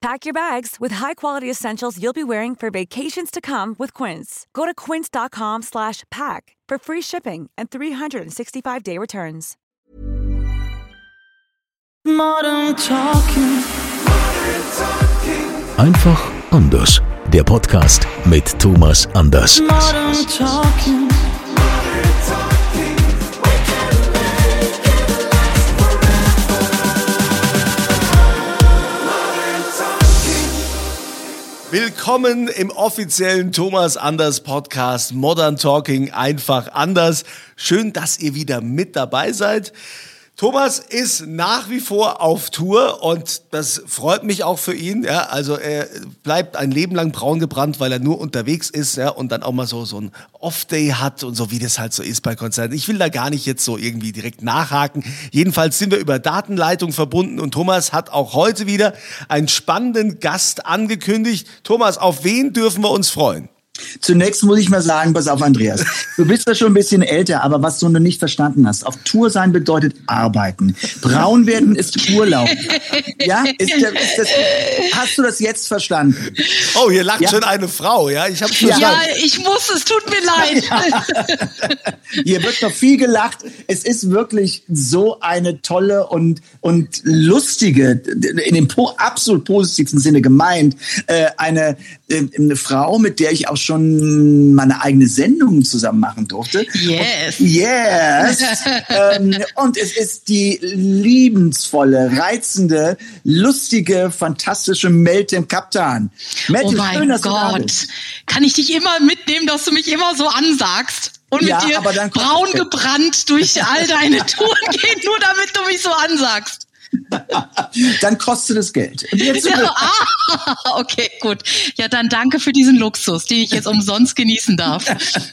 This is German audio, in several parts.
Pack your bags with high-quality essentials you'll be wearing for vacations to come with Quince. Go to quince.com slash pack for free shipping and 365-day returns. Modern Talking. Einfach anders. Der Podcast mit Thomas Anders. Modern Talking. Willkommen im offiziellen Thomas Anders Podcast Modern Talking einfach anders. Schön, dass ihr wieder mit dabei seid. Thomas ist nach wie vor auf Tour und das freut mich auch für ihn. Ja, also er bleibt ein Leben lang braun gebrannt, weil er nur unterwegs ist ja, und dann auch mal so, so ein Off-Day hat und so, wie das halt so ist bei Konzerten. Ich will da gar nicht jetzt so irgendwie direkt nachhaken. Jedenfalls sind wir über Datenleitung verbunden und Thomas hat auch heute wieder einen spannenden Gast angekündigt. Thomas, auf wen dürfen wir uns freuen? Zunächst muss ich mal sagen, pass auf, Andreas. Du bist ja schon ein bisschen älter, aber was du noch nicht verstanden hast. Auf Tour sein bedeutet arbeiten. Braun werden ist Urlaub. Ja? Ist, ist das, hast du das jetzt verstanden? Oh, hier lacht ja? schon eine Frau, ja? Ich hab's verstanden. Ja, ich muss, es tut mir leid. Ja. Hier wird noch viel gelacht. Es ist wirklich so eine tolle und, und lustige, in dem absolut positivsten Sinne gemeint, äh, eine, äh, eine Frau, mit der ich auch schon schon meine eigene Sendung zusammen machen durfte. Yes. Und, yes. ähm, und es ist die liebensvolle, reizende, lustige, fantastische Meltem Kaptan. Meltem, oh mein schön, Gott. Kann ich dich immer mitnehmen, dass du mich immer so ansagst? und ja, mit dir braun gebrannt durch all deine Touren gehen, nur damit du mich so ansagst. dann kostet es Geld. Ja, ah, okay, gut. Ja, dann danke für diesen Luxus, den ich jetzt umsonst genießen darf.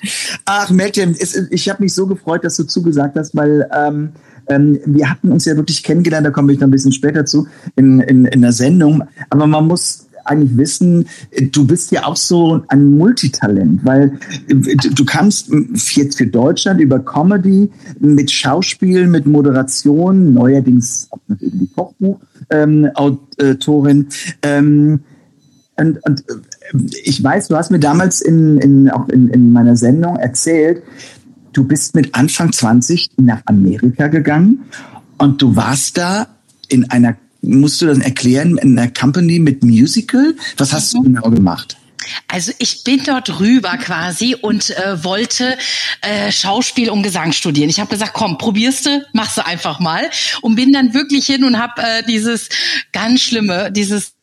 Ach, Meltem, ich habe mich so gefreut, dass du zugesagt hast, weil ähm, ähm, wir hatten uns ja wirklich kennengelernt, da komme ich noch ein bisschen später zu, in, in, in der Sendung. Aber man muss eigentlich wissen, du bist ja auch so ein Multitalent, weil du kannst jetzt für Deutschland über Comedy mit Schauspiel, mit Moderation, neuerdings auch noch irgendwie Kochbuch-Autorin. Ähm, und, und ich weiß, du hast mir damals in, in, auch in, in meiner Sendung erzählt, du bist mit Anfang 20 nach Amerika gegangen und du warst da in einer musst du das erklären in einer Company mit Musical? Was hast mhm. du genau gemacht? Also ich bin dort rüber quasi und äh, wollte äh, Schauspiel und Gesang studieren. Ich habe gesagt, komm, probierst du, machst du einfach mal und bin dann wirklich hin und habe äh, dieses ganz schlimme, dieses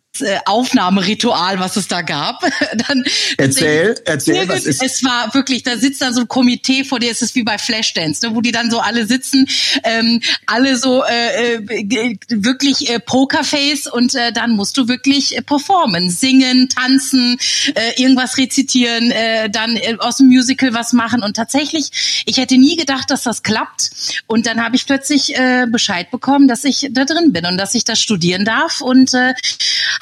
Aufnahmeritual, was es da gab. dann, erzähl, erzähl, was ist? Es war wirklich, da sitzt dann so ein Komitee vor dir, es ist wie bei Flashdance, ne, wo die dann so alle sitzen, ähm, alle so äh, äh, wirklich äh, Pokerface und äh, dann musst du wirklich äh, performen, singen, tanzen, äh, irgendwas rezitieren, äh, dann äh, aus dem Musical was machen und tatsächlich, ich hätte nie gedacht, dass das klappt und dann habe ich plötzlich äh, Bescheid bekommen, dass ich da drin bin und dass ich das studieren darf und äh,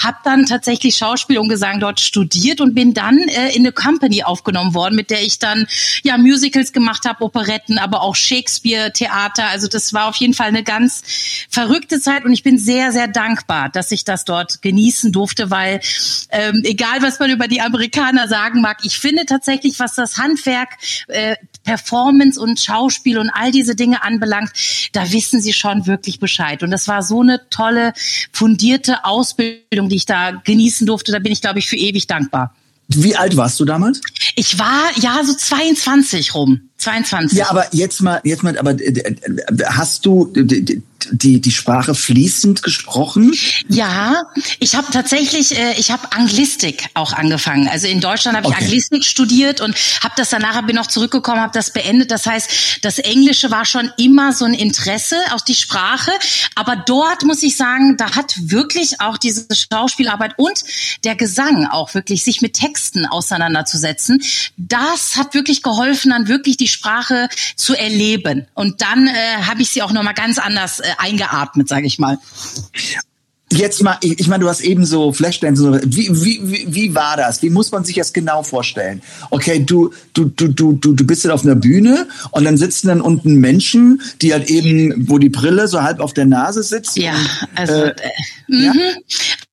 habe dann tatsächlich Schauspiel und Gesang dort studiert und bin dann äh, in eine Company aufgenommen worden, mit der ich dann ja Musicals gemacht habe, Operetten, aber auch Shakespeare Theater. Also das war auf jeden Fall eine ganz verrückte Zeit und ich bin sehr sehr dankbar, dass ich das dort genießen durfte, weil ähm, egal was man über die Amerikaner sagen mag, ich finde tatsächlich, was das Handwerk äh, Performance und Schauspiel und all diese Dinge anbelangt, da wissen sie schon wirklich Bescheid. Und das war so eine tolle, fundierte Ausbildung, die ich da genießen durfte. Da bin ich, glaube ich, für ewig dankbar. Wie alt warst du damals? Ich war ja so 22 rum. 22. Ja, aber jetzt mal, jetzt mal, aber äh, äh, hast du die, die Sprache fließend gesprochen? Ja, ich habe tatsächlich, äh, ich habe Anglistik auch angefangen. Also in Deutschland habe ich Okay. Anglistik studiert und habe das danach, bin noch zurückgekommen, habe das beendet. Das heißt, das Englische war schon immer so ein Interesse aus die Sprache. Aber dort muss ich sagen, da hat wirklich auch diese Schauspielarbeit und der Gesang auch wirklich sich mit Texten auseinanderzusetzen. Das hat wirklich geholfen, dann wirklich die Sprache zu erleben. Und dann äh, habe ich sie auch nochmal ganz anders äh, eingeatmet, sage ich mal. Jetzt mal, ich meine, du hast eben so Flashdance. Wie, wie, wie, wie war das? Wie muss man sich das genau vorstellen? Okay, du, du, du, du, du, du bist dann auf einer Bühne und dann sitzen dann unten Menschen, die halt eben, wo die Brille so halb auf der Nase sitzt. Ja, und, also äh, äh, mhm.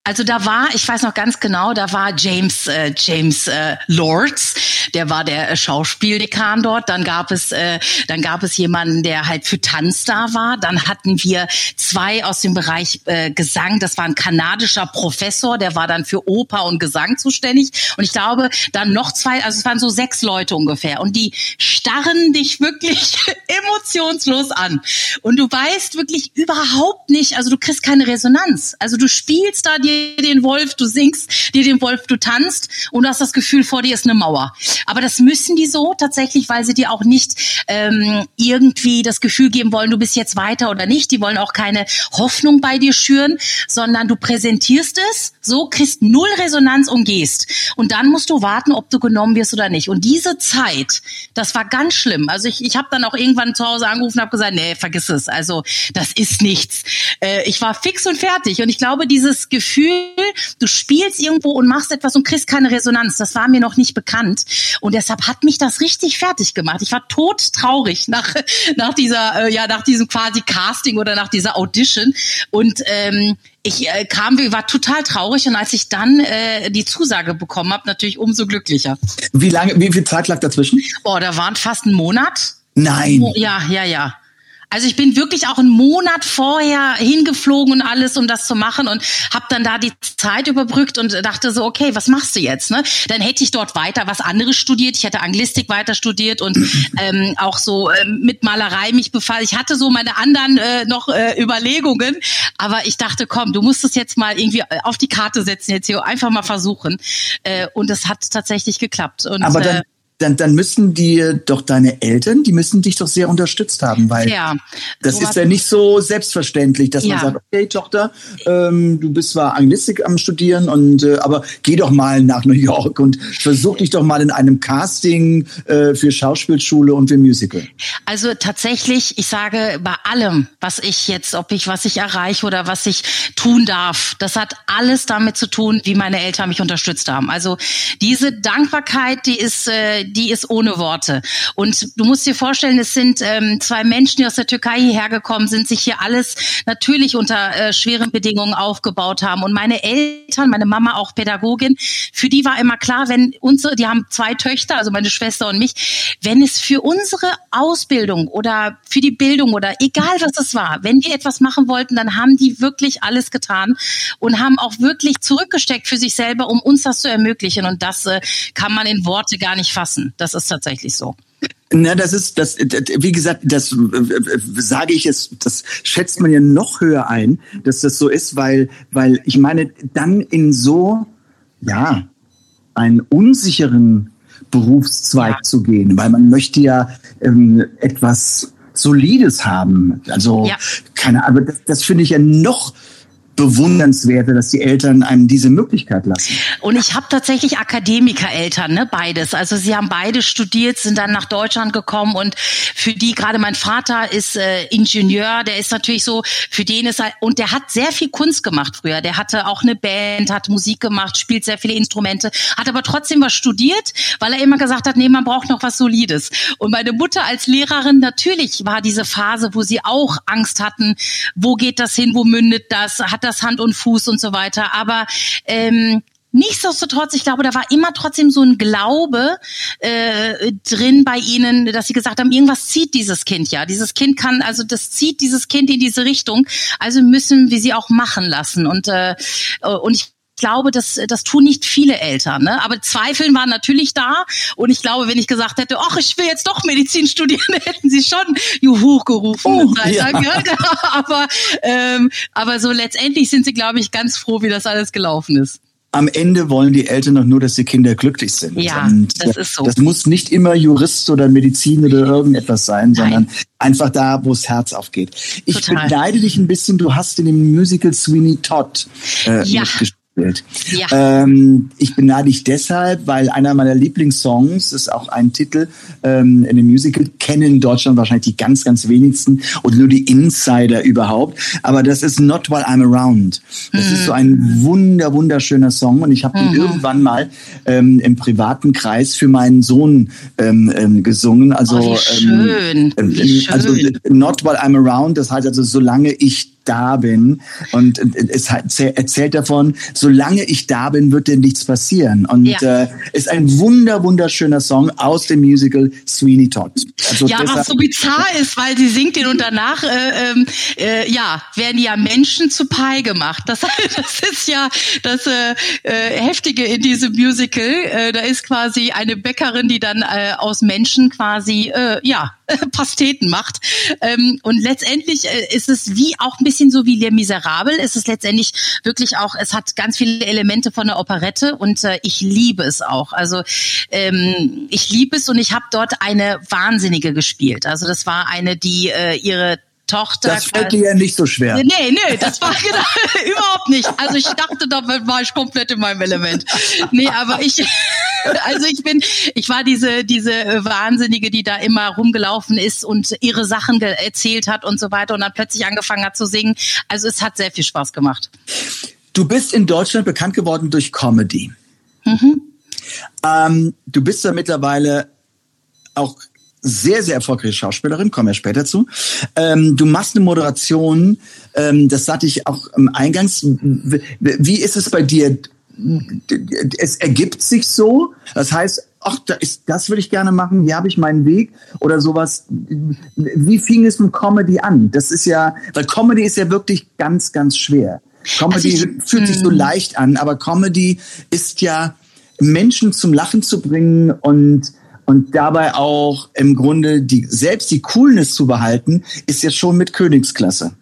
Also da war, ich weiß noch ganz genau, da war James äh, James äh, Lords, der war der äh, Schauspieldekan dort. Dann gab es äh, dann gab es jemanden, der halt für Tanz da war. Dann hatten wir zwei aus dem Bereich äh, Gesang. Das war ein kanadischer Professor, der war dann für Oper und Gesang zuständig. Und ich glaube, dann noch zwei, also es waren so sechs Leute ungefähr. Und die starren dich wirklich emotionslos an. Und du weißt wirklich überhaupt nicht, also du kriegst keine Resonanz. Also du spielst da dir den Wolf, du singst dir den Wolf, du tanzt und du hast das Gefühl, vor dir ist eine Mauer. Aber das müssen die so tatsächlich, weil sie dir auch nicht ähm, irgendwie das Gefühl geben wollen, du bist jetzt weiter oder nicht. Die wollen auch keine Hoffnung bei dir schüren, sondern du präsentierst es, so kriegst null Resonanz und gehst. Und dann musst du warten, ob du genommen wirst oder nicht. Und diese Zeit, das war ganz schlimm. Also ich, ich habe dann auch irgendwann zu Hause angerufen und habe gesagt, nee, vergiss es. Also das ist nichts. Äh, ich war fix und fertig. Und ich glaube, dieses Gefühl, du spielst irgendwo und machst etwas und kriegst keine Resonanz, das war mir noch nicht bekannt. Und deshalb hat mich das richtig fertig gemacht. Ich war todtraurig nach, nach dieser, äh, ja, nach diesem quasi Casting oder nach dieser Audition. Und ähm, ich äh, kam, war total traurig und als ich dann äh, die Zusage bekommen habe, natürlich umso glücklicher. wie lange, wie viel Zeit lag dazwischen? Boah, da waren fast ein Monat. Nein. Oh, Ja, ja, ja. Also ich bin wirklich auch einen Monat vorher hingeflogen und alles, um das zu machen und habe dann da die Zeit überbrückt und dachte so, okay, was machst du jetzt? Ne? Dann hätte ich dort weiter was anderes studiert. Ich hätte Anglistik weiter studiert und ähm, auch so ähm, mit Malerei mich befasst. Ich hatte so meine anderen äh, noch äh, Überlegungen, aber ich dachte, komm, du musst es jetzt mal irgendwie äh, auf die Karte setzen, jetzt hier einfach mal versuchen. Äh, und es hat tatsächlich geklappt. Und, Aber dann, äh, dann, dann müssen die doch deine Eltern, die müssen dich doch sehr unterstützt haben, weil ja, das ist ja nicht so selbstverständlich, dass man Ja. sagt, okay, Tochter, ähm, du bist zwar Anglistik am Studieren und äh, aber geh doch mal nach New York und versuch dich doch mal in einem Casting äh, für Schauspielschule und für Musical. Also tatsächlich, ich sage bei allem, was ich jetzt, ob ich was ich erreiche oder was ich tun darf, das hat alles damit zu tun, wie meine Eltern mich unterstützt haben. Also diese Dankbarkeit, die ist, äh, die ist ohne Worte. Und du musst dir vorstellen, es sind ähm, zwei Menschen, die aus der Türkei hierher gekommen sind, sich hier alles natürlich unter äh, schweren Bedingungen aufgebaut haben. Und meine Eltern, meine Mama auch Pädagogin, für die war immer klar, wenn unsere, die haben zwei Töchter, also meine Schwester und mich, wenn es für unsere Ausbildung oder für die Bildung oder egal was es war, wenn die etwas machen wollten, dann haben die wirklich alles getan und haben auch wirklich zurückgesteckt für sich selber, um uns das zu ermöglichen. Und das äh, kann man in Worte gar nicht fassen. Das ist tatsächlich so. Na, das ist das, wie gesagt, das sage ich es, das schätzt man ja noch höher ein, dass das so ist, weil weil ich meine, dann in so ja, einen unsicheren Berufszweig Ja. zu gehen, weil man möchte ja ähm, etwas Solides haben. Also Ja. keine Ahnung, aber das, das finde ich ja noch bewundernswerter, dass die Eltern einem diese Möglichkeit lassen. Und ich habe tatsächlich Akademikereltern, ne, beides. Also sie haben beide studiert, sind dann nach Deutschland gekommen und für die gerade mein Vater ist äh, Ingenieur, der ist natürlich so, für den ist er und der hat sehr viel Kunst gemacht früher. Der hatte auch eine Band, hat Musik gemacht, spielt sehr viele Instrumente, hat aber trotzdem was studiert, weil er immer gesagt hat, nee, man braucht noch was Solides. Und meine Mutter als Lehrerin natürlich war diese Phase, wo sie auch Angst hatten, wo geht das hin, wo mündet das, hat das Hand und Fuß und so weiter. Aber ähm, Nichtsdestotrotz, ich glaube, da war immer trotzdem so ein Glaube äh, drin bei ihnen, dass sie gesagt haben, irgendwas zieht dieses Kind ja. Dieses Kind kann, also das zieht dieses Kind in diese Richtung. Also müssen wir sie auch machen lassen. Und äh, und ich glaube, das, das tun nicht viele Eltern. Ne? Aber Zweifeln waren natürlich da. Und ich glaube, wenn ich gesagt hätte, ach, ich will jetzt doch Medizin studieren, hätten sie schon Juhu gerufen. Oh, ja. genau. aber, ähm, aber so letztendlich sind sie, glaube ich, ganz froh, wie das alles gelaufen ist am Ende wollen die Eltern doch nur, dass die Kinder glücklich sind. Ja, und das ist so. Das muss nicht immer Jurist oder Medizin oder irgendetwas sein, Nein. sondern einfach da, wo das Herz aufgeht. Ich Total. beneide dich ein bisschen, du hast in dem Musical Sweeney Todd äh, ja. mitgespielt gespielt. Ja. Ähm, ich beneide dich deshalb, weil einer meiner Lieblingssongs ist auch ein Titel ähm, in dem Musical, kennen in Deutschland wahrscheinlich die ganz, ganz wenigsten und nur die Insider überhaupt. Aber das ist Not While I'm Around. Das mhm. ist so ein wunder, wunderschöner Song und ich habe mhm. ihn irgendwann mal ähm, im privaten Kreis für meinen Sohn ähm, ähm, gesungen. Also, oh, ähm, schön. Wie schön. also Not While I'm Around, das heißt also, solange ich da bin. Und es erzählt davon, solange ich da bin, wird dir nichts passieren. Und ja. äh, ist ein wunder, wunderschöner Song aus dem Musical Sweeney Todd. Also ja, was so bizarr ist, weil sie singt den und danach, äh, ähm, äh, ja, werden ja Menschen zu Pi gemacht. Das, das ist ja das äh, äh, Heftige in diesem Musical. Äh, da ist quasi eine Bäckerin, die dann äh, aus Menschen quasi, äh, ja, Pasteten macht. Ähm, und letztendlich äh, ist es wie auch ein bisschen so wie Les Miserables. Es ist letztendlich wirklich auch, es hat ganz viele Elemente von der Operette und äh, ich liebe es auch. Also ähm, ich liebe es und ich habe dort eine Wahnsinnige gespielt. Also das war eine, die äh, ihre Tochter. Das fällt dir ja nicht so schwer. Nee, nee, das war genau, überhaupt nicht. Also ich dachte, da war ich komplett in meinem Element. Nee, aber ich, also ich bin, ich war diese, diese Wahnsinnige, die da immer rumgelaufen ist und ihre Sachen erzählt hat und so weiter und dann plötzlich angefangen hat zu singen. Also es hat sehr viel Spaß gemacht. Du bist in Deutschland bekannt geworden durch Comedy. Mhm. Ähm, du bist ja mittlerweile auch sehr, sehr erfolgreiche Schauspielerin, kommen wir später zu. Ähm, du machst eine Moderation, ähm, das sagte ich auch im Eingangs. Wie ist es bei dir? Es ergibt sich so, das heißt, ach, da ist, das würde ich gerne machen, hier habe ich meinen Weg oder sowas. Wie fing es mit Comedy an? Das ist ja, weil Comedy ist ja wirklich ganz, ganz schwer. Comedy also ich, fühlt sich so hm. leicht an, aber Comedy ist ja Menschen zum Lachen zu bringen und und dabei auch im Grunde die, selbst die Coolness zu behalten, ist jetzt schon mit Königsklasse.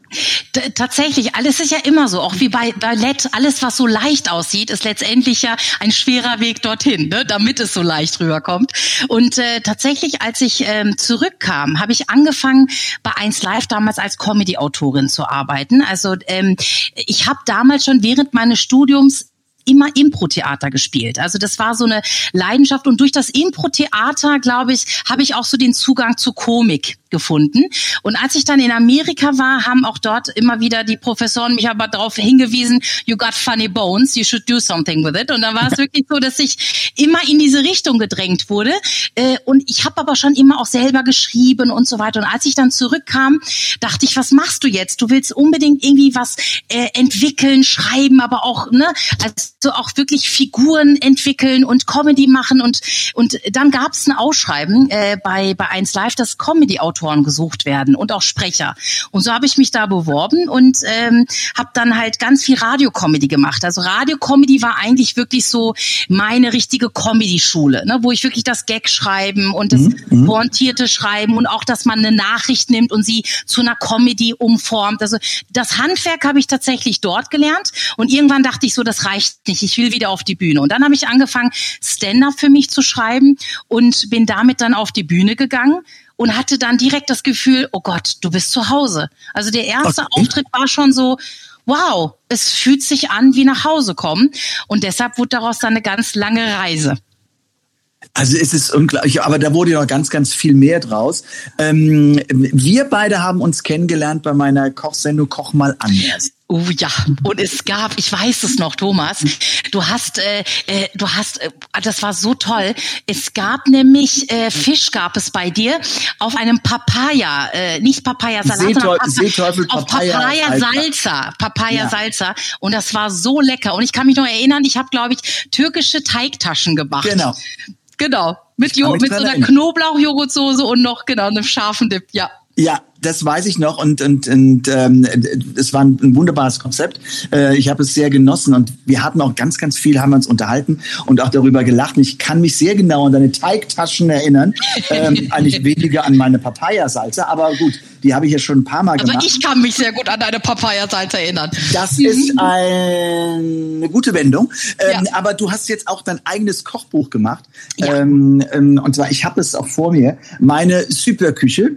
T tatsächlich, alles ist ja immer so, auch wie bei Ballett, alles was so leicht aussieht, ist letztendlich ja ein schwerer Weg dorthin, ne, damit es so leicht rüberkommt. Und äh, tatsächlich, als ich ähm, zurückkam, habe ich angefangen, bei 1 Live damals als Comedy-Autorin zu arbeiten. Also ähm, ich habe damals schon während meines Studiums immer Impro-Theater gespielt. Also das war so eine Leidenschaft und durch das Impro-Theater, glaube ich, habe ich auch so den Zugang zu Komik gefunden. Und als ich dann in Amerika war, haben auch dort immer wieder die Professoren mich aber darauf hingewiesen, you got funny bones, you should do something with it. Und dann war es wirklich so, dass ich immer in diese Richtung gedrängt wurde. Äh, und ich habe aber schon immer auch selber geschrieben und so weiter. Und als ich dann zurückkam, dachte ich, was machst du jetzt? Du willst unbedingt irgendwie was äh, entwickeln, schreiben, aber auch, ne, also auch wirklich Figuren entwickeln und Comedy machen. Und, und dann gab es ein Ausschreiben äh, bei, bei 1 Live, das Comedy-Autor Autoren gesucht werden und auch Sprecher. Und so habe ich mich da beworben und ähm, habe dann halt ganz viel Radiocomedy gemacht. Also Radiocomedy war eigentlich wirklich so meine richtige Comedy-Schule, ne, wo ich wirklich das Gag schreiben und das mhm. mhm. pointierte Schreiben und auch, dass man eine Nachricht nimmt und sie zu einer Comedy umformt. Also das Handwerk habe ich tatsächlich dort gelernt und irgendwann dachte ich so, das reicht nicht, ich will wieder auf die Bühne. Und dann habe ich angefangen, Stand-up für mich zu schreiben und bin damit dann auf die Bühne gegangen und hatte dann direkt das Gefühl, oh Gott, du bist zu Hause. Also der erste okay. Auftritt war schon so, wow, es fühlt sich an wie nach Hause kommen. Und deshalb wurde daraus dann eine ganz lange Reise. Also es ist unglaublich, aber da wurde ja noch ganz, ganz viel mehr draus. Ähm, wir beide haben uns kennengelernt bei meiner Kochsendung Koch mal anders. Oh ja, und es gab, ich weiß es noch, Thomas, du hast, äh, äh, du hast, äh, das war so toll. Es gab nämlich äh, Fisch gab es bei dir auf einem Papaya, äh, nicht Papaya Salat, Papa, Seeteufel, auf Papaya Salsa, Papaya ja. Salsa und das war so lecker und ich kann mich noch erinnern, ich habe glaube ich türkische Teigtaschen gemacht. Genau. Genau, mit, jo mit so einer Knoblauchjoghurtsoße und noch genau einem scharfen Dip, ja. Ja, das weiß ich noch und und und ähm, es war ein, ein wunderbares Konzept. Äh, ich habe es sehr genossen und wir hatten auch ganz ganz viel, haben wir uns unterhalten und auch darüber gelacht. Und ich kann mich sehr genau an deine Teigtaschen erinnern, ähm, eigentlich weniger an meine Papayasalze, aber gut, die habe ich ja schon ein paar Mal Also gemacht. ich kann mich sehr gut an deine Papaya-Salze erinnern. Das ist eine gute Wendung. Ähm, Ja. Aber du hast jetzt auch dein eigenes Kochbuch gemacht. Ja. Ähm, ähm, und zwar, ich habe es auch vor mir. Meine Superküche.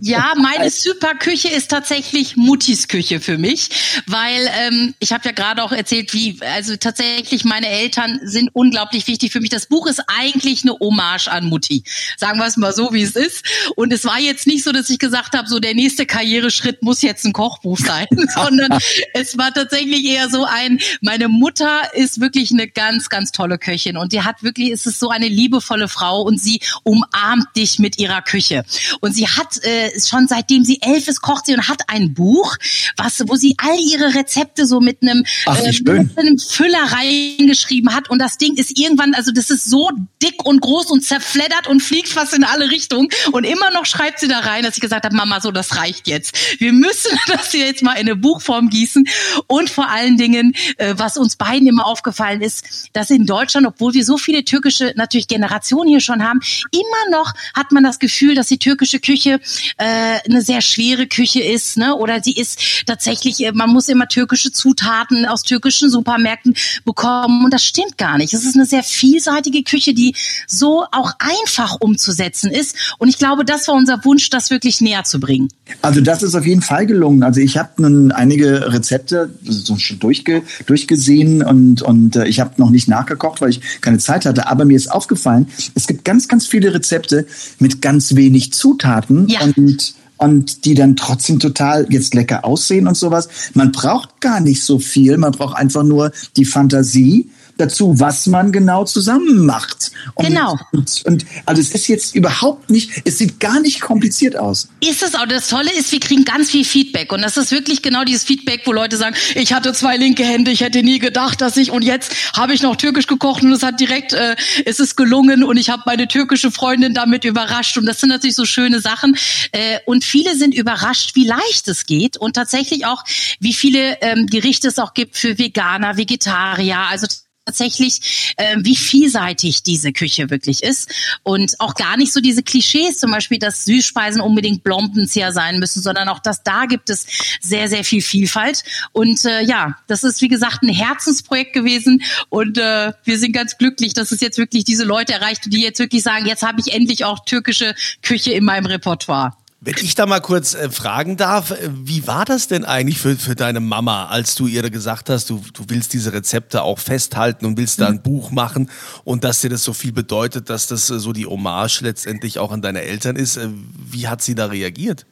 Ja, meine Superküche ist tatsächlich Muttis Küche für mich, weil ähm, ich habe ja gerade auch erzählt, wie also tatsächlich meine Eltern sind unglaublich wichtig für mich. Das Buch ist eigentlich eine Hommage an Mutti, sagen wir es mal so, wie es ist. Und es war jetzt nicht so, dass ich gesagt habe, so der nächste Karriereschritt muss jetzt ein Kochbuch sein, sondern es war tatsächlich eher so ein. Meine Mutter ist wirklich eine ganz, ganz tolle Köchin und die hat wirklich, es ist so eine liebevolle Frau und sie umarmt dich mit ihrer Küche und sie hat äh, schon seitdem sie elf ist, kocht sie und hat ein Buch, was, wo sie all ihre Rezepte so mit einem, Ach, äh, mit einem Füller reingeschrieben hat. Und das Ding ist irgendwann, also das ist so dick und groß und zerfleddert und fliegt fast in alle Richtungen. Und immer noch schreibt sie da rein, dass ich gesagt habe, Mama, so das reicht jetzt. Wir müssen das hier jetzt mal in eine Buchform gießen. Und vor allen Dingen, äh, was uns beiden immer aufgefallen ist, dass in Deutschland, obwohl wir so viele türkische natürlich Generationen hier schon haben, immer noch hat man das Gefühl, dass die türkische Küche äh, eine sehr schwere Küche ist, ne? Oder sie ist tatsächlich, äh, man muss immer türkische Zutaten aus türkischen Supermärkten bekommen und das stimmt gar nicht. Es ist eine sehr vielseitige Küche, die so auch einfach umzusetzen ist und ich glaube, das war unser Wunsch, das wirklich näher zu bringen. Also das ist auf jeden Fall gelungen. Also ich habe nun einige Rezepte so schon durchge, durchgesehen und, und äh, ich habe noch nicht nachgekocht, weil ich keine Zeit hatte. Aber mir ist aufgefallen, es gibt ganz, ganz viele Rezepte mit ganz wenig Zutaten Ja. und und die dann trotzdem total jetzt lecker aussehen und sowas. Man braucht gar nicht so viel, man braucht einfach nur die Fantasie dazu, was man genau zusammen macht. Und, Genau. Und, und also es ist jetzt überhaupt nicht, es sieht gar nicht kompliziert aus. Ist es auch. Das Tolle ist, wir kriegen ganz viel Feedback. Und das ist wirklich genau dieses Feedback, wo Leute sagen, ich hatte zwei linke Hände, ich hätte nie gedacht, dass ich, und jetzt habe ich noch türkisch gekocht und es hat direkt, äh, es ist gelungen und ich habe meine türkische Freundin damit überrascht. Und das sind natürlich so schöne Sachen. Äh, und viele sind überrascht, wie leicht es geht und tatsächlich auch, wie viele ähm, Gerichte es auch gibt für Veganer, Vegetarier. Also tatsächlich, äh, wie vielseitig diese Küche wirklich ist und auch gar nicht so diese Klischees, zum Beispiel, dass Süßspeisen unbedingt Blombenzieher sein müssen, sondern auch, dass da gibt es sehr, sehr viel Vielfalt. Und äh, ja, das ist wie gesagt ein Herzensprojekt gewesen und äh, wir sind ganz glücklich, dass es jetzt wirklich diese Leute erreicht, die jetzt wirklich sagen, jetzt habe ich endlich auch türkische Küche in meinem Repertoire. Wenn ich da mal kurz äh, fragen darf, äh, wie war das denn eigentlich für, für deine Mama, als du ihr gesagt hast, du, du willst diese Rezepte auch festhalten und willst da ein Buch machen und dass dir das so viel bedeutet, dass das äh, so die Hommage letztendlich auch an deine Eltern ist? Äh, Wie hat sie da reagiert?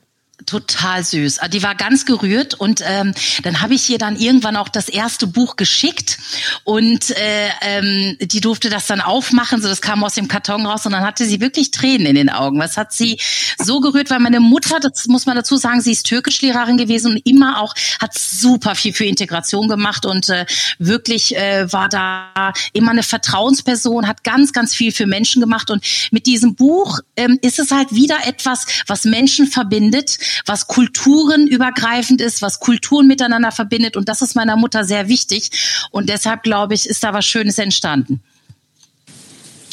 Total süß. Ah, Die war ganz gerührt und ähm, dann habe ich ihr dann irgendwann auch das erste Buch geschickt und äh, ähm, die durfte das dann aufmachen, so das kam aus dem Karton raus und dann hatte sie wirklich Tränen in den Augen. Was hat sie so gerührt, weil meine Mutter, das muss man dazu sagen, sie ist Türkischlehrerin gewesen und immer auch hat super viel für Integration gemacht und äh, wirklich äh, war da immer eine Vertrauensperson, hat ganz, ganz viel für Menschen gemacht und mit diesem Buch ähm, ist es halt wieder etwas, was Menschen verbindet, was kulturenübergreifend ist, was Kulturen miteinander verbindet. Und das ist meiner Mutter sehr wichtig. Und deshalb glaube ich, ist da was Schönes entstanden.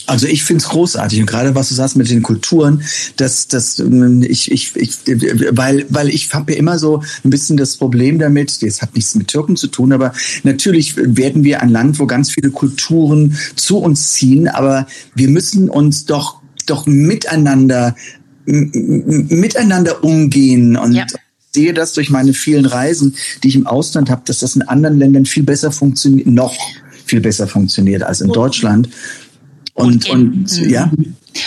Also ich find's großartig. Und gerade was du sagst mit den Kulturen, dass das ich ich ich weil weil ich habe ja immer so ein bisschen das Problem damit, das hat nichts mit Türken zu tun, aber natürlich werden wir ein Land, wo ganz viele Kulturen zu uns ziehen, aber wir müssen uns doch doch miteinander miteinander umgehen und Ja. sehe das durch meine vielen Reisen, die ich im Ausland habe, dass das in anderen Ländern viel besser funktioniert, noch viel besser funktioniert als in Deutschland. Und, und, Und in- ja.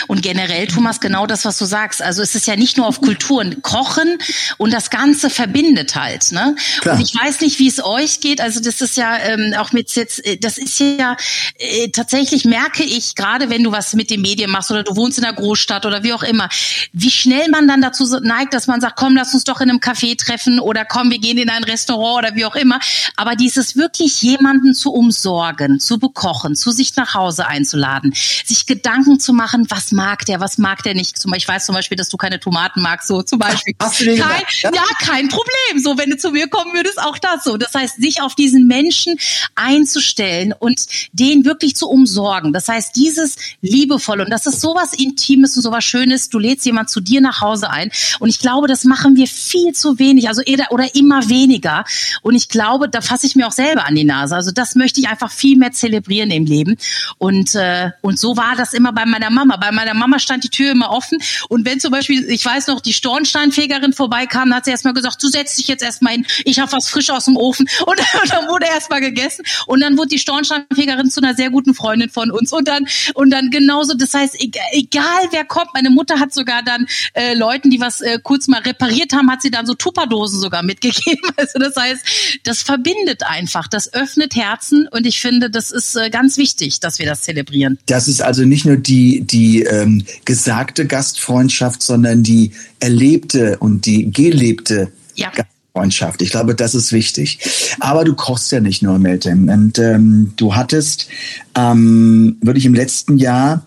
Und generell, Thomas, genau das, was du sagst. Also es ist ja nicht nur auf Kulturen. Kochen und das Ganze verbindet halt. Ne? Klar. Und ich weiß nicht, wie es euch geht. Also das ist ja ähm, auch mit jetzt, äh, das ist ja äh, tatsächlich merke ich, gerade wenn du was mit den Medien machst oder du wohnst in einer Großstadt oder wie auch immer, wie schnell man dann dazu neigt, dass man sagt, komm, lass uns doch in einem Café treffen oder komm, wir gehen in ein Restaurant oder wie auch immer. Aber dieses wirklich jemanden zu umsorgen, zu bekochen, zu sich nach Hause einzuladen, sich Gedanken zu machen, was was mag der, was mag der nicht. Ich weiß zum Beispiel, dass du keine Tomaten magst, so zum Beispiel. Hast du den kein, ja? ja? kein Problem. So, wenn du zu mir kommen würdest, auch das so. Das heißt, sich auf diesen Menschen einzustellen und den wirklich zu umsorgen. Das heißt, dieses liebevoll und das ist sowas Intimes und sowas Schönes. Du lädst jemand zu dir nach Hause ein und ich glaube, das machen wir viel zu wenig, also eher oder immer weniger. Und ich glaube, da fasse ich mir auch selber an die Nase. Also das möchte ich einfach viel mehr zelebrieren im Leben. Und äh, und so war das immer bei meiner Mama. Bei meiner Mama stand die Tür immer offen. Und wenn zum Beispiel, ich weiß noch, die Stornsteinfegerin vorbeikam, hat sie erstmal gesagt, du setzt dich jetzt erstmal hin, ich habe was frisch aus dem Ofen. Und, und dann wurde erstmal gegessen. Und dann wurde die Stornsteinfegerin zu einer sehr guten Freundin von uns. Und dann und dann genauso, das heißt, egal, egal wer kommt, meine Mutter hat sogar dann äh, Leuten, die was äh, kurz mal repariert haben, hat sie dann so Tupperdosen sogar mitgegeben. Also das heißt, das verbindet einfach, das öffnet Herzen. Und ich finde, das ist äh, ganz wichtig, dass wir das zelebrieren. Das ist also nicht nur die, die ähm, gesagte Gastfreundschaft, sondern die erlebte und die gelebte Ja. Gastfreundschaft. Ich glaube, das ist wichtig. Aber du kochst ja nicht nur, Meltem. Und ähm, du hattest ähm, wirklich im letzten Jahr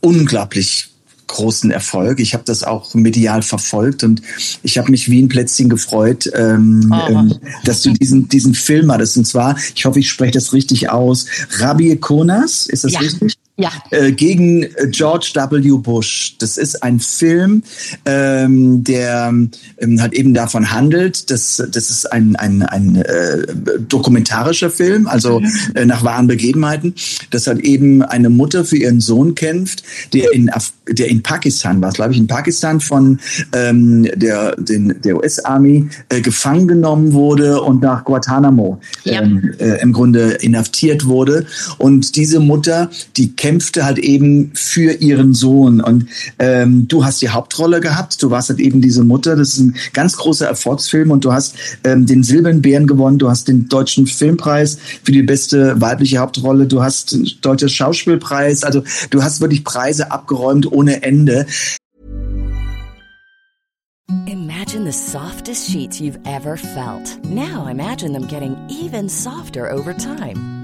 unglaublich großen Erfolg. Ich habe das auch medial verfolgt und ich habe mich wie ein Plätzchen gefreut, ähm, Oh. ähm, dass du diesen diesen Film hattest. Und zwar, ich hoffe, ich spreche das richtig aus. Rabbi Konas, ist das Ja. richtig? Ja. Äh, gegen äh, George W. Bush. Das ist ein Film, ähm, der ähm, halt eben davon handelt, dass das ist ein, ein, ein äh, dokumentarischer Film, also äh, nach wahren Begebenheiten, dass halt eben eine Mutter für ihren Sohn kämpft, der in Af der in Pakistan war, glaube ich, in Pakistan von ähm, der den, der US-Army äh, gefangen genommen wurde und nach Guantanamo Ja. ähm, äh, im Grunde inhaftiert wurde. Und diese Mutter, die kämpfte halt eben für ihren Sohn. Und ähm, du hast die Hauptrolle gehabt. Du warst halt eben diese Mutter. Das ist ein ganz großer Erfolgsfilm und du hast ähm, den Silbernen Bären gewonnen. Du hast den deutschen Filmpreis für die beste weibliche Hauptrolle. Du hast den deutschen Schauspielpreis. Also du hast wirklich Preise abgeräumt ohne Ende. Imagine the softest sheets you've ever felt. Now imagine them getting even softer over time.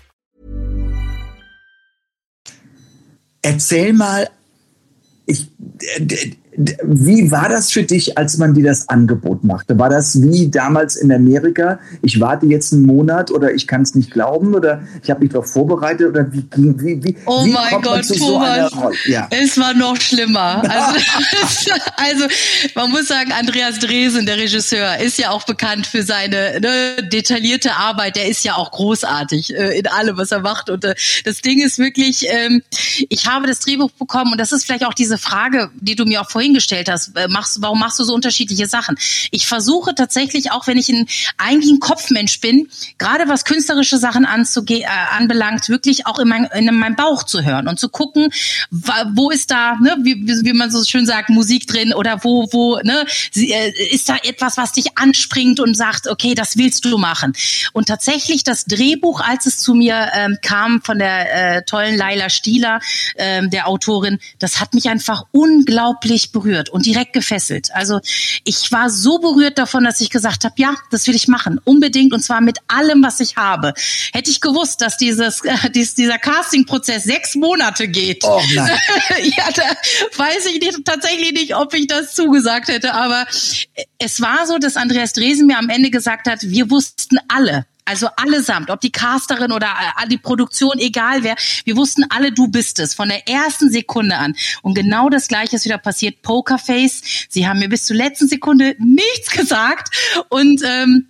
Erzähl mal, ich, d- wie war das für dich, als man dir das Angebot machte? War das wie damals in Amerika? Ich warte jetzt einen Monat oder ich kann es nicht glauben oder ich habe mich darauf vorbereitet oder wie ging wie, wie, Oh wie mein Gott, so Thomas. Rolle? Ja. Es war noch schlimmer. Also, also man muss sagen, Andreas Dresen, der Regisseur, ist ja auch bekannt für seine ne, detaillierte Arbeit. Der ist ja auch großartig äh, in allem, was er macht. Und äh, das Ding ist wirklich, ähm, ich habe das Drehbuch bekommen und das ist vielleicht auch diese Frage, die du mir auch vorhin gestellt hast. Äh, machst, warum machst du so unterschiedliche Sachen? Ich versuche tatsächlich, auch wenn ich ein, eigentlich ein Kopfmensch bin, gerade was künstlerische Sachen anzuge äh, anbelangt, wirklich auch in, mein, in meinem Bauch zu hören und zu gucken, wo ist da, ne, wie, wie man so schön sagt, Musik drin oder wo, wo, ne, äh, ist da etwas, was dich anspringt und sagt, okay, das willst du machen. Und tatsächlich das Drehbuch, als es zu mir ähm, kam von der äh, tollen Laila Stieler, ähm, der Autorin, das hat mich einfach unglaublich berührt und direkt gefesselt. Also ich war so berührt davon, dass ich gesagt habe, ja, das will ich machen, unbedingt und zwar mit allem, was ich habe. Hätte ich gewusst, dass dieses, äh, dies, dieser Casting-Prozess sechs Monate geht, Oh nein. ja, da weiß ich nicht, tatsächlich nicht, ob ich das zugesagt hätte, aber es war so, dass Andreas Dresen mir am Ende gesagt hat, wir wussten alle, Also allesamt, ob die Casterin oder äh, die Produktion, egal wer, wir wussten alle, du bist es, von der ersten Sekunde an. Und genau das Gleiche ist wieder passiert. Pokerface, sie haben mir bis zur letzten Sekunde nichts gesagt und ähm,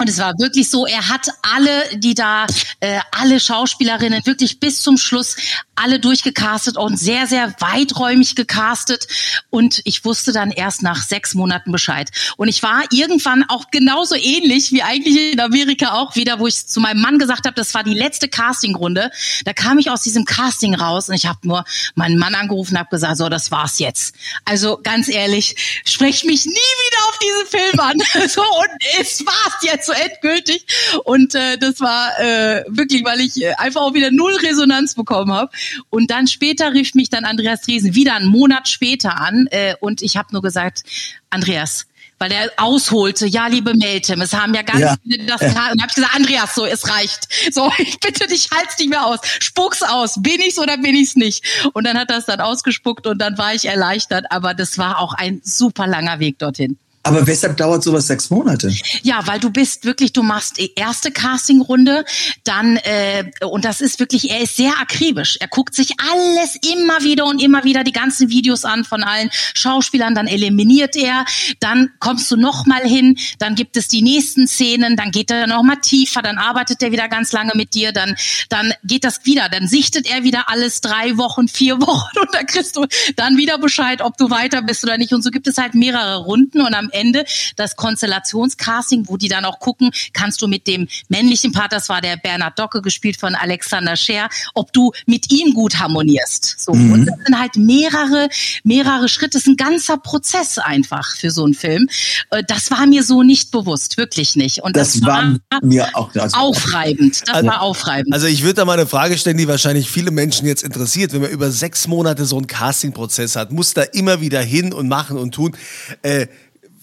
und es war wirklich so, er hat alle, die da, äh, alle Schauspielerinnen wirklich bis zum Schluss alle durchgecastet und sehr, sehr weiträumig gecastet. Und ich wusste dann erst nach sechs Monaten Bescheid. Und ich war irgendwann auch genauso ähnlich wie eigentlich in Amerika auch wieder, wo ich zu meinem Mann gesagt habe, das war die letzte Castingrunde. Da kam ich aus diesem Casting raus und ich habe nur meinen Mann angerufen und habe gesagt, so, das war's jetzt. Also ganz ehrlich, sprech mich nie wieder auf diesen Film an. so, und es war's jetzt so endgültig. Und äh, das war äh, wirklich, weil ich äh, einfach auch wieder null Resonanz bekommen habe. Und dann später rief mich dann Andreas Driesen wieder einen Monat später an äh, und ich habe nur gesagt, Andreas, weil er ausholte, ja, liebe Meltem, es haben ja ganz ja. viele das ja. und habe ich gesagt, Andreas, so, es reicht. So, ich bitte dich, halt's nicht mehr aus. Spuck's aus. Bin ich's oder bin ich's nicht? Und dann hat er es dann ausgespuckt und dann war ich erleichtert, aber das war auch ein super langer Weg dorthin. Aber weshalb dauert sowas sechs Monate? Ja, weil du bist wirklich, du machst erste Castingrunde, dann äh, und das ist wirklich, er ist sehr akribisch. Er guckt sich alles immer wieder und immer wieder die ganzen Videos an von allen Schauspielern, dann eliminiert er, dann kommst du noch mal hin, dann gibt es die nächsten Szenen, dann geht er noch mal tiefer, dann arbeitet er wieder ganz lange mit dir, dann dann geht das wieder, dann sichtet er wieder alles drei Wochen, vier Wochen und dann kriegst du dann wieder Bescheid, ob du weiter bist oder nicht und so gibt es halt mehrere Runden und am Ende das Konstellationscasting, wo die dann auch gucken, kannst du mit dem männlichen Part, das war der Bernhard Docke, gespielt von Alexander Scher, ob du mit ihm gut harmonierst. So. Mhm. Und das sind halt mehrere, mehrere Schritte. Das ist ein ganzer Prozess einfach für so einen Film. Äh, das war mir so nicht bewusst, wirklich nicht. Und das, das war, war mir auch also aufreibend. Das also, war aufreibend. Also ich würde da mal eine Frage stellen, die wahrscheinlich viele Menschen jetzt interessiert. Wenn man über sechs Monate so einen Castingprozess hat, muss da immer wieder hin und machen und tun. Äh,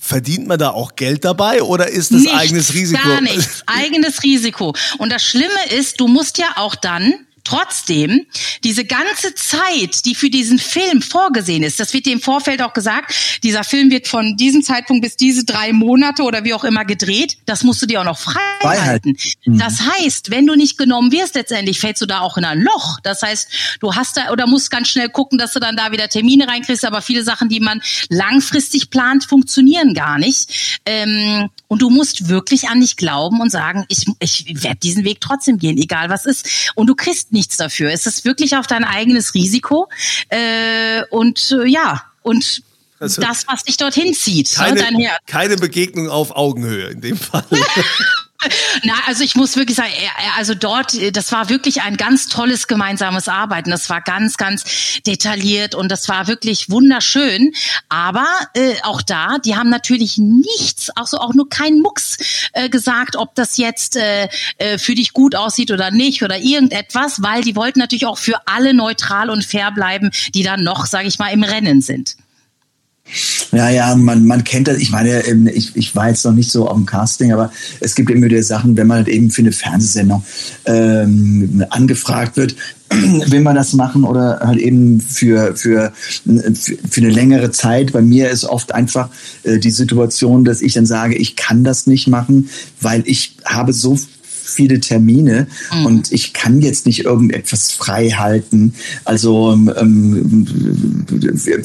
Verdient man da auch Geld dabei oder ist das nichts, eigenes Risiko? Gar nichts, eigenes Risiko. Und das Schlimme ist, du musst ja auch dann Trotzdem, diese ganze Zeit, die für diesen Film vorgesehen ist, das wird dir im Vorfeld auch gesagt, dieser Film wird von diesem Zeitpunkt bis diese drei Monate oder wie auch immer gedreht, das musst du dir auch noch frei halten. Mhm. Das heißt, wenn du nicht genommen wirst, letztendlich fällst du da auch in ein Loch. Das heißt, du hast da oder musst ganz schnell gucken, dass du dann da wieder Termine reinkriegst, aber viele Sachen, die man langfristig plant, funktionieren gar nicht. Ähm, und du musst wirklich an dich glauben und sagen, ich, ich werde diesen Weg trotzdem gehen, egal was ist. Und du kriegst nichts dafür. Es ist wirklich auf dein eigenes Risiko. Äh, und äh, ja, und also das, was dich dorthin zieht. Ne, keine, keine Begegnung auf Augenhöhe in dem Fall. Na, also ich muss wirklich sagen, also dort, das war wirklich ein ganz tolles gemeinsames Arbeiten. Das war ganz, ganz detailliert und das war wirklich wunderschön. Aber äh, auch da, die haben natürlich nichts, also auch nur keinen Mucks äh, gesagt, ob das jetzt äh, äh, für dich gut aussieht oder nicht oder irgendetwas, weil die wollten natürlich auch für alle neutral und fair bleiben, die dann noch, sage ich mal, im Rennen sind. Ja, ja, man, man kennt das. Ich meine, ähm, ich, ich war jetzt noch nicht so auf dem Casting, aber es gibt immer wieder Sachen, wenn man halt eben für eine Fernsehsendung ähm, angefragt wird, will man das machen oder halt eben für, für, für eine längere Zeit. Bei mir ist oft einfach äh, die Situation, dass ich dann sage, ich kann das nicht machen, weil ich habe so viele Termine mhm. und ich kann jetzt nicht irgendetwas frei halten. Also, ähm,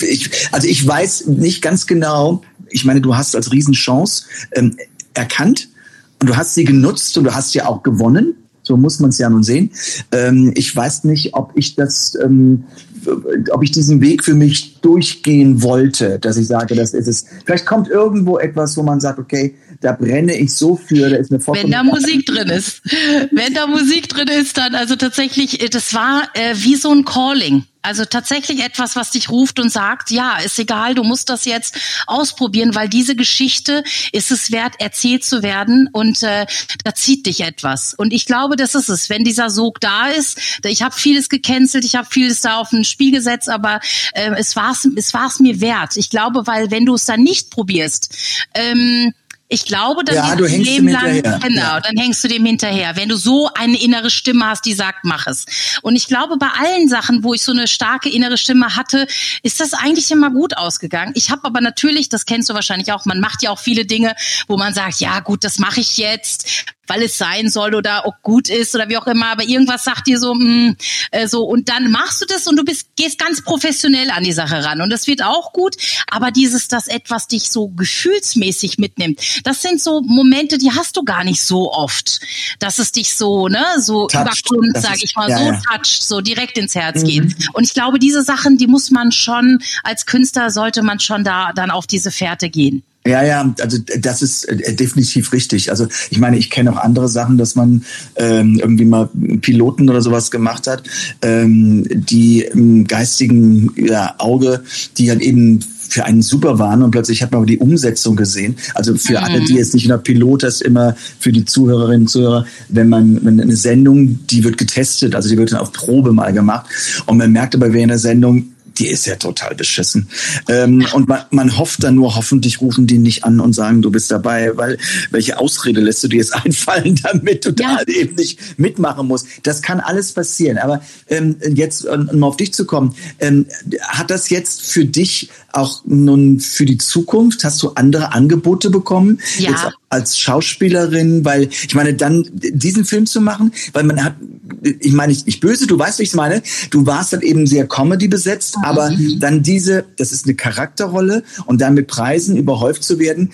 ich, also ich weiß nicht ganz genau, ich meine, du hast als Riesenchance ähm, erkannt und du hast sie genutzt und du hast ja auch gewonnen. So muss man es ja nun sehen. Ähm, ich weiß nicht, ob ich das, ähm, ob ich diesen Weg für mich durchgehen wollte, dass ich sage, das ist es. Vielleicht kommt irgendwo etwas, wo man sagt, okay, da brenne ich so für, da ist eine Wenn da Musik drin ist. Wenn da Musik drin ist, dann also tatsächlich, äh, das war äh, wie so ein Calling. Also tatsächlich etwas, was dich ruft und sagt, ja, ist egal, du musst das jetzt ausprobieren, weil diese Geschichte ist es wert, erzählt zu werden und äh, da zieht dich etwas. Und ich glaube, das ist es. Wenn dieser Sog da ist, ich habe vieles gecancelt, ich habe vieles da auf ein Spiel gesetzt, aber äh, es war es war's mir wert. Ich glaube, weil wenn du es dann nicht probierst, ähm, ich glaube, dann ja, du hängst Leben lang, genau, ja. dann hängst du dem hinterher. Wenn du so eine innere Stimme hast, die sagt, mach es. Und ich glaube, bei allen Sachen, wo ich so eine starke innere Stimme hatte, ist das eigentlich immer gut ausgegangen. Ich habe aber natürlich, das kennst du wahrscheinlich auch, man macht ja auch viele Dinge, wo man sagt, ja gut, das mache ich jetzt weil es sein soll oder auch gut ist oder wie auch immer, aber irgendwas sagt dir so, mh, äh, so und dann machst du das und du bist gehst ganz professionell an die Sache ran und das wird auch gut, aber dieses, dass etwas dich so gefühlsmäßig mitnimmt, das sind so Momente, die hast du gar nicht so oft, dass es dich so, ne, so überkommt, Das sag ist- ich mal, ja, so ja. touched, so direkt ins Herz Mhm. geht. Und ich glaube, diese Sachen, die muss man schon als Künstler sollte man schon da dann auf diese Fährte gehen. Ja, ja, also das ist äh, definitiv richtig. Also ich meine, ich kenne auch andere Sachen, dass man ähm, irgendwie mal Piloten oder sowas gemacht hat, ähm, die im geistigen ja, Auge, die halt eben für einen super waren und plötzlich hat man aber die Umsetzung gesehen. Also für Mhm. alle, die jetzt nicht nur Pilot ist, immer für die Zuhörerinnen und Zuhörer, wenn man wenn eine Sendung, die wird getestet, also die wird dann auf Probe mal gemacht und man merkt aber während der Sendung, die ist ja total beschissen. Ähm, und man, man hofft dann nur, hoffentlich rufen die nicht an und sagen, du bist dabei, weil welche Ausrede lässt du dir jetzt einfallen, damit du da eben nicht mitmachen musst. Das kann alles passieren. Aber ähm, jetzt, um auf dich zu kommen, ähm, hat das jetzt für dich auch nun für die Zukunft, hast du andere Angebote bekommen? Ja. Als Schauspielerin, weil ich meine, dann diesen Film zu machen, weil man hat, ich meine, ich, ich böse, du weißt, wie ich es meine, du warst dann eben sehr Comedy besetzt, aber dann diese, das ist eine Charakterrolle und dann mit Preisen überhäuft zu werden,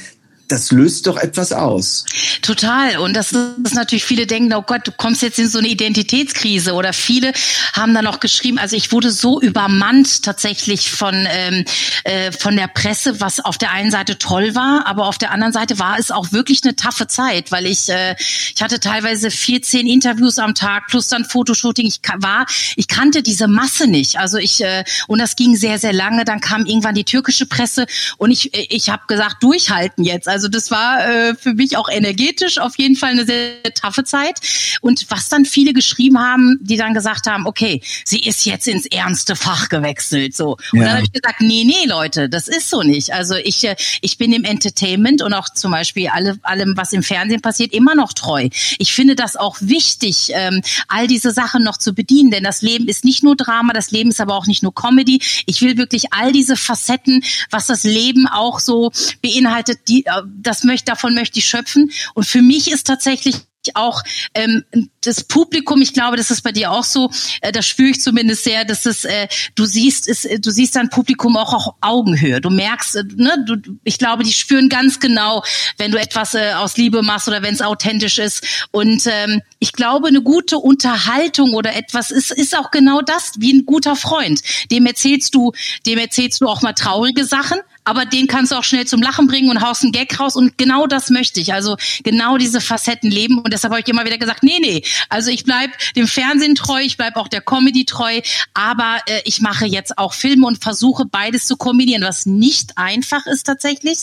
das löst doch etwas aus. Total. Und das ist natürlich, viele denken, oh Gott, du kommst jetzt in so eine Identitätskrise. Oder viele haben dann auch geschrieben, also ich wurde so übermannt tatsächlich von, ähm, äh, von der Presse, was auf der einen Seite toll war, aber auf der anderen Seite war es auch wirklich eine taffe Zeit, weil ich, äh, ich hatte teilweise 14 Interviews am Tag plus dann Fotoshooting. Ich war, ich kannte diese Masse nicht. Also ich, äh, und das ging sehr, sehr lange. Dann kam irgendwann die türkische Presse und ich, ich habe gesagt, durchhalten jetzt. Also das war äh, für mich auch energetisch auf jeden Fall eine sehr taffe Zeit. Und was dann viele geschrieben haben, die dann gesagt haben, okay, sie ist jetzt ins ernste Fach gewechselt. So. Und Ja. dann habe ich gesagt, nee, nee, Leute, das ist so nicht. Also ich, äh, ich bin im Entertainment und auch zum Beispiel alle, allem, was im Fernsehen passiert, immer noch treu. Ich finde das auch wichtig, ähm, all diese Sachen noch zu bedienen, denn das Leben ist nicht nur Drama, das Leben ist aber auch nicht nur Comedy. Ich will wirklich all diese Facetten, was das Leben auch so beinhaltet, die, äh, das möchte, davon möchte ich schöpfen. Und für mich ist tatsächlich auch ähm, das Publikum, ich glaube, das ist bei dir auch so, äh, das spüre ich zumindest sehr, dass es, äh, du siehst, es, du siehst dein Publikum auch auf Augenhöhe. Du merkst, äh, ne, du, ich glaube, die spüren ganz genau, wenn du etwas äh, aus Liebe machst oder wenn es authentisch ist. Und ähm, ich glaube, eine gute Unterhaltung oder etwas ist, ist auch genau das, wie ein guter Freund. Dem erzählst du, dem erzählst du auch mal traurige Sachen, aber den kannst du auch schnell zum Lachen bringen und haust einen Gag raus und genau das möchte ich. Also genau diese Facetten leben und deshalb habe ich immer wieder gesagt, nee, nee, also ich bleib dem Fernsehen treu, ich bleib auch der Comedy treu, aber äh, ich mache jetzt auch Filme und versuche beides zu kombinieren, was nicht einfach ist tatsächlich,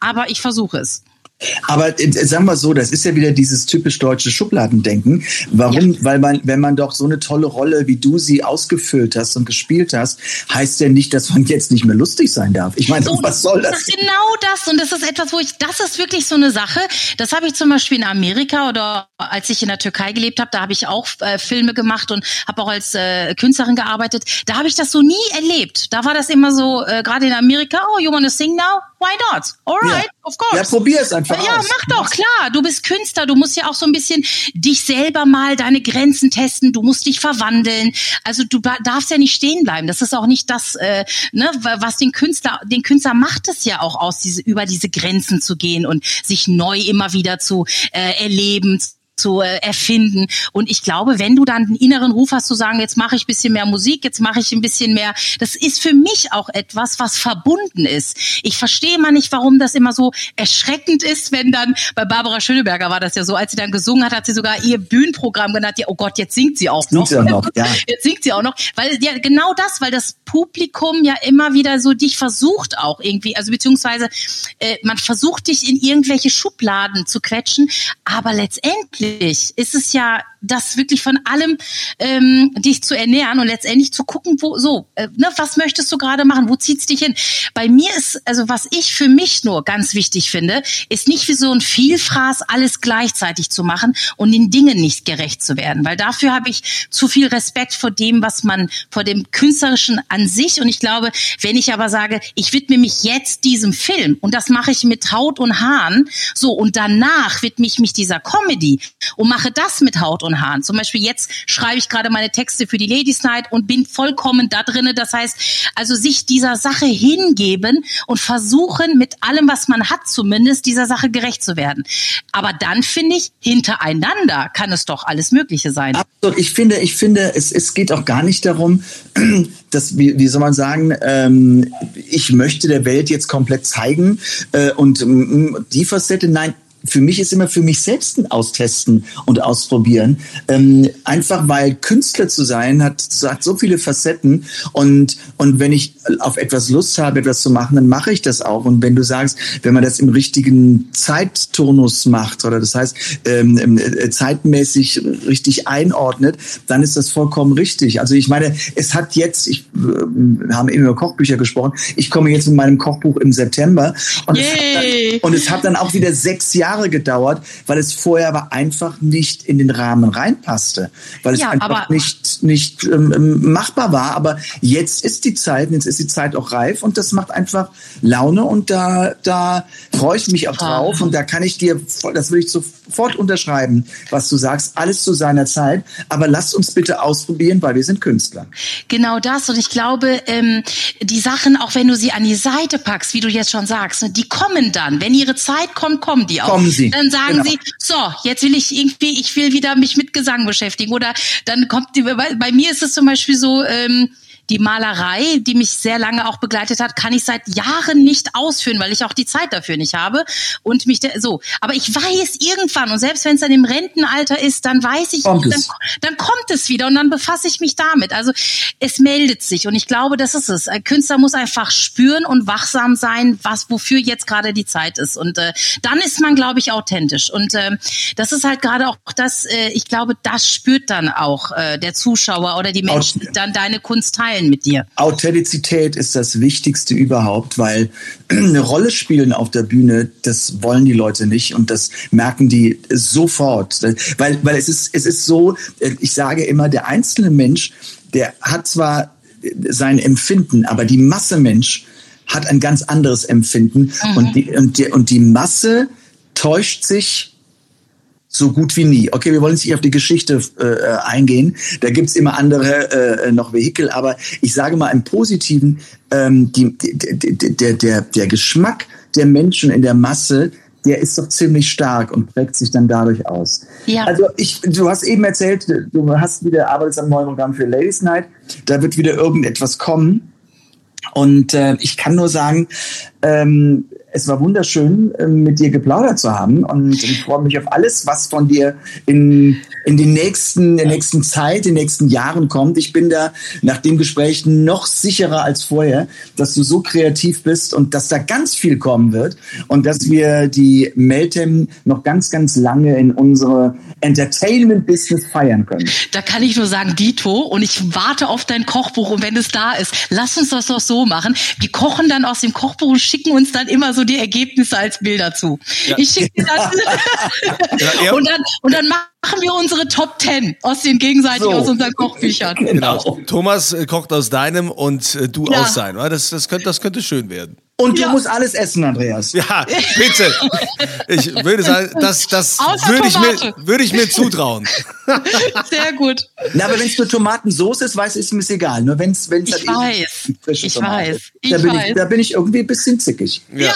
aber ich versuche es. Aber äh, sagen wir so, das ist ja wieder dieses typisch deutsche Schubladendenken. Warum? Weil man, wenn man doch so eine tolle Rolle, wie du sie ausgefüllt hast und gespielt hast, heißt ja nicht, dass man jetzt nicht mehr lustig sein darf. Ich meine, So, was soll das? Das ist genau das und das ist etwas, wo ich, das ist wirklich so eine Sache. Das habe ich zum Beispiel in Amerika oder als ich in der Türkei gelebt habe, da habe ich auch äh, Filme gemacht und habe auch als äh, Künstlerin gearbeitet. Da habe ich das so nie erlebt. Da war das immer so, äh, gerade in Amerika, oh, you wanna sing now? Why not? Alright, Ja. Of course. Ja, probier es einfach Ja, aus. mach doch, klar. Du bist Künstler. Du musst ja auch so ein bisschen dich selber mal deine Grenzen testen. Du musst dich verwandeln. Also du darfst ja nicht stehen bleiben. Das ist auch nicht das, äh, ne, wa- was den Künstler, den Künstler macht es ja auch aus, diese, über diese Grenzen zu gehen und sich neu immer wieder zu äh, erleben zu äh, erfinden. Und ich glaube, wenn du dann einen inneren Ruf hast zu sagen, jetzt mache ich ein bisschen mehr Musik, jetzt mache ich ein bisschen mehr, das ist für mich auch etwas, was verbunden ist. Ich verstehe mal nicht, warum das immer so erschreckend ist, wenn dann, bei Barbara Schöneberger war das ja so, als sie dann gesungen hat, hat sie sogar ihr Bühnenprogramm genannt, ja, oh Gott, jetzt singt sie auch noch. Singt sie auch noch, ja. Jetzt singt sie auch noch, weil ja genau das, weil das Publikum ja immer wieder so dich versucht auch irgendwie, also beziehungsweise äh, man versucht dich in irgendwelche Schubladen zu quetschen, aber letztendlich ist es ja das wirklich von allem ähm, dich zu ernähren und letztendlich zu gucken, wo so, äh, ne, was möchtest du gerade machen, wo zieht's dich hin? Bei mir ist, also was ich für mich nur ganz wichtig finde, ist nicht wie so ein Vielfraß alles gleichzeitig zu machen und den Dingen nicht gerecht zu werden, weil dafür habe ich zu viel Respekt vor dem, was man, vor dem Künstlerischen an sich und ich glaube, wenn ich aber sage, ich widme mich jetzt diesem Film und das mache ich mit Haut und Haaren, so und danach widme ich mich dieser Comedy und mache das mit Haut und Haaren. Zum Beispiel jetzt schreibe ich gerade meine Texte für die Ladies Night und bin vollkommen da drinne. Das heißt, also sich dieser Sache hingeben und versuchen mit allem, was man hat, zumindest dieser Sache gerecht zu werden. Aber dann finde ich, hintereinander kann es doch alles Mögliche sein. Absolut. Ich finde, ich finde, es, es geht auch gar nicht darum, dass, wie, wie soll man sagen, ähm, ich möchte der Welt jetzt komplett zeigen äh, und ähm, die Facette, nein, für mich ist immer für mich selbst ein Austesten und Ausprobieren. Ähm, einfach weil Künstler zu sein hat, hat so viele Facetten und, und wenn ich auf etwas Lust habe, etwas zu machen, dann mache ich das auch. Und wenn du sagst, wenn man das im richtigen Zeitturnus macht oder das heißt ähm, ähm äh, zeitmäßig richtig einordnet, dann ist das vollkommen richtig. Also ich meine, es hat jetzt, ich, wir haben eben über Kochbücher gesprochen, ich komme jetzt mit meinem Kochbuch im September und, es hat, dann, und es hat dann auch wieder sechs Jahre Jahre gedauert, weil es vorher aber einfach nicht in den Rahmen reinpasste, weil es ja, einfach nicht, nicht ähm, ähm, machbar war. Aber jetzt ist die Zeit, jetzt ist die Zeit auch reif und das macht einfach Laune und da, da freue ich mich auch drauf und da kann ich dir, das will ich sofort unterschreiben, was du sagst, alles zu seiner Zeit. Aber lasst uns bitte ausprobieren, weil wir sind Künstler. Genau das und ich glaube, ähm, die Sachen, auch wenn du sie an die Seite packst, wie du jetzt schon sagst, ne, die kommen dann. Wenn ihre Zeit kommt, kommen die auch. Kommen sie. Dann sagen genau. sie, so, jetzt will ich irgendwie, ich will wieder mich mit Gesang beschäftigen. Oder dann kommt, die, bei, bei mir ist es zum Beispiel so, ähm, die Malerei, die mich sehr lange auch begleitet hat, kann ich seit Jahren nicht ausführen, weil ich auch die Zeit dafür nicht habe und mich so. Aber ich weiß irgendwann und selbst wenn es dann im Rentenalter ist, dann weiß ich, kommt dann, dann, kommt es wieder und dann befasse ich mich damit. Also es meldet sich und ich glaube, das ist es. Ein Künstler muss einfach spüren und wachsam sein, was wofür jetzt gerade die Zeit ist und äh, dann ist man, glaube ich, authentisch und äh, das ist halt gerade auch das. Äh, ich glaube, das spürt dann auch äh, der Zuschauer oder die Menschen, die dann deine Kunst teilen teilen mit dir. Authentizität ist das Wichtigste überhaupt, weil eine Rolle spielen auf der Bühne, das wollen die Leute nicht und das merken die sofort. Weil, weil es ist, es ist so, ich sage immer, der einzelne Mensch, der hat zwar sein Empfinden, aber die Masse Mensch hat ein ganz anderes Empfinden mhm. und, die, und, die, und die Masse täuscht sich so gut wie nie. Okay, wir wollen jetzt nicht auf die Geschichte äh, eingehen. Da gibt's immer andere äh, noch Vehikel, aber ich sage mal im Positiven, ähm, die, die, der, der, der Geschmack der Menschen in der Masse, der ist doch ziemlich stark und prägt sich dann dadurch aus. Ja. Also ich, du hast eben erzählt, du hast wieder arbeitest am neuen Programm für Ladies Night. Da wird wieder irgendetwas kommen. Und äh, ich kann nur sagen, ähm, es war wunderschön, ähm, mit dir geplaudert zu haben und ich freue mich auf alles, was von dir in, in den nächsten, der nächsten Zeit, in den nächsten Jahren kommt. Ich bin da nach dem Gespräch noch sicherer als vorher, dass du so kreativ bist und dass da ganz viel kommen wird und dass wir die Meltem noch ganz, ganz lange in unsere Entertainment-Business feiern können. Da kann ich nur sagen, Dito, und ich warte auf dein Kochbuch und wenn es da ist, lass uns das doch so machen. Wir kochen dann aus dem Kochbuch und schicken uns dann immer so die Ergebnisse als Bilder zu. Ja. Ich schicke dir das. ja, und, dann, und dann machen wir unsere Top Ten aus den gegenseitig so. aus unseren Kochbüchern. Genau. Thomas äh, kocht aus deinem und äh, du ja. aus seinem. Das, das, könnte, das könnte schön werden. Und du ja. musst alles essen, Andreas. Ja, bitte. Ich würde sagen, das, das würde ich, mir, würde ich mir zutrauen. Sehr gut. Na, aber wenn es nur Tomatensauce ist, weiß ich, ist mir egal. Nur wenn es wenn es halt weiß. frische ich Tomate weiß. Ich da, bin weiß. Ich, da bin ich irgendwie ein bisschen zickig. Ja.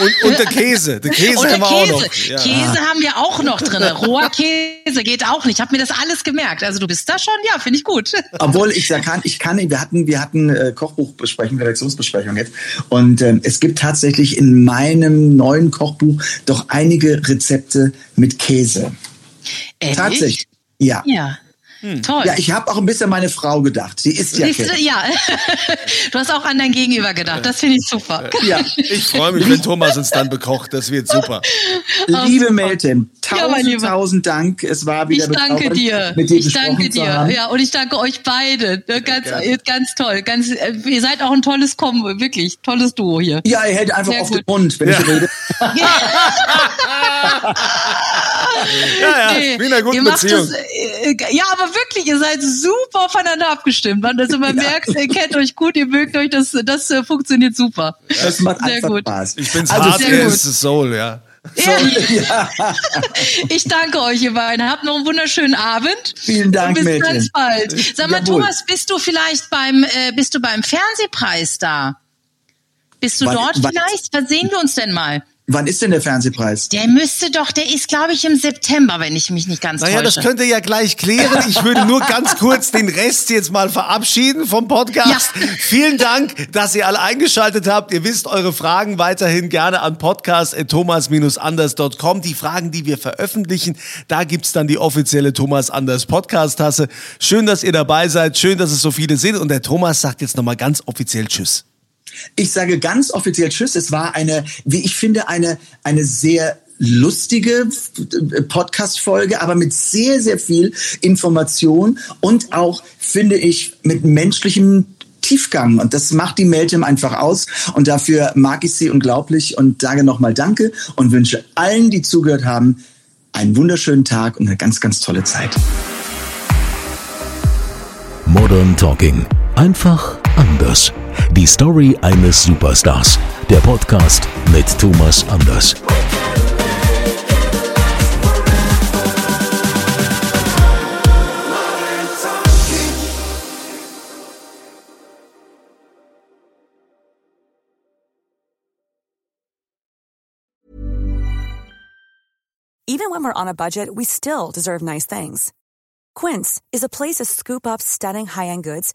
Und, und der Käse. Der Käse und haben wir auch noch. Ja. Käse haben wir auch noch drin. Roher Käse geht auch nicht. Ich habe mir das alles gemerkt. Also du bist da schon, ja, finde ich gut. Obwohl ich da kann, ich kann, wir hatten, wir hatten äh, Kochbuchbesprechung, Redaktionsbesprechung jetzt. Und ähm, es gibt tatsächlich in meinem neuen Kochbuch doch einige Rezepte mit Käse. Ehrlich? Tatsächlich. Ja. Ja. Toll. Ja, ich habe auch ein bisschen an meine Frau gedacht. Sie ist ja Siehst ja. du hast auch an dein Gegenüber gedacht. Das finde ich super. Ja. Ich freue mich, wenn Thomas uns dann bekocht. Das wird super. Liebe Meltem, Ja, tausend, Lieber. tausend Dank. Es war wieder Ich danke dir. mit dir ich danke dir. Ja, und ich danke euch beide. Ne, Ganz, ganz toll. Ganz, äh, ihr seid auch ein tolles Kombo, wirklich tolles Duo hier. Ja, er hält einfach Sehr auf gut. den Mund, wenn ich rede. Ja, ja, Nee, wie in einer guten ihr Beziehung. Das, äh, ja, aber wirklich, ihr seid super aufeinander abgestimmt. Man, also man merkt, ihr kennt euch gut, ihr mögt euch, das, das äh, funktioniert super. Das macht Sehr einfach gut. Spaß. Ich bin's also, hart, er ist Soul, ja. Ja. Ich danke euch, ihr beiden. Habt noch einen wunderschönen Abend. Vielen Dank, Und bis Mädchen. ganz bald. Sag mal, Jawohl. Thomas, bist du vielleicht beim, äh, bist du beim Fernsehpreis da? Bist du Wann- dort wann- vielleicht? Was sehen wir uns denn mal? Wann ist denn der Fernsehpreis? Der müsste doch, der ist, glaube ich, im September, wenn ich mich nicht ganz Naja, das täusche. könnt ihr ja gleich klären. Ich würde nur ganz kurz den Rest jetzt mal verabschieden vom Podcast. Ja. Vielen Dank, dass ihr alle eingeschaltet habt. Ihr wisst eure Fragen weiterhin gerne an podcast.thomas-anders.com. Die Fragen, die wir veröffentlichen, da gibt's dann die offizielle Thomas Anders Podcast-Tasse. Schön, dass ihr dabei seid. Schön, dass es so viele sind. Und der Thomas sagt jetzt nochmal ganz offiziell Tschüss. Ich sage ganz offiziell Tschüss. Es war eine, wie ich finde, eine, eine sehr lustige Podcast-Folge, aber mit sehr, sehr viel Information und auch, finde ich, mit menschlichem Tiefgang. Und das macht die Meltem einfach aus. Und dafür mag ich sie unglaublich und sage nochmal Danke und wünsche allen, die zugehört haben, einen wunderschönen Tag und eine ganz, ganz tolle Zeit. Modern Talking. Einfach anders. Die Story eines Superstars. Der Podcast mit Thomas Anders. Even when we're on a budget, we still deserve nice things. Quince is a place to scoop up stunning high-end goods